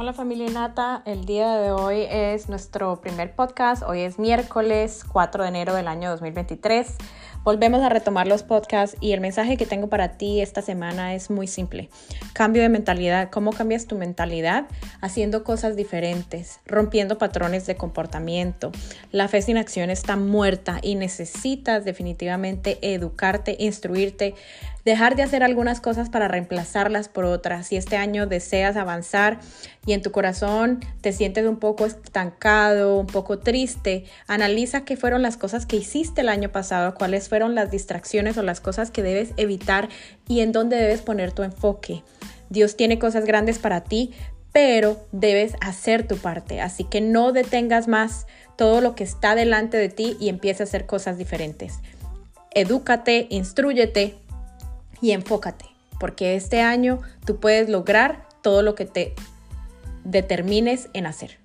Hola familia Nata, el día de hoy es nuestro primer podcast, hoy es miércoles 4 de enero del año 2023. Volvemos a retomar los podcasts y el mensaje que tengo para ti esta semana es muy simple. Cambio de mentalidad. ¿Cómo cambias tu mentalidad? Haciendo cosas diferentes, rompiendo patrones de comportamiento. La fe sin acción está muerta y necesitas definitivamente educarte, instruirte, dejar de hacer algunas cosas para reemplazarlas por otras. Si este año deseas avanzar y en tu corazón te sientes un poco estancado, un poco triste, analiza qué fueron las cosas que hiciste el año pasado, cuáles fueron las distracciones o las cosas que debes evitar y en dónde debes poner tu enfoque. Dios tiene cosas grandes para ti, pero debes hacer tu parte. Así que no detengas más todo lo que está delante de ti y empieza a hacer cosas diferentes. Edúcate, instruyete, y enfócate, porque este año tú puedes lograr todo lo que te determines en hacer.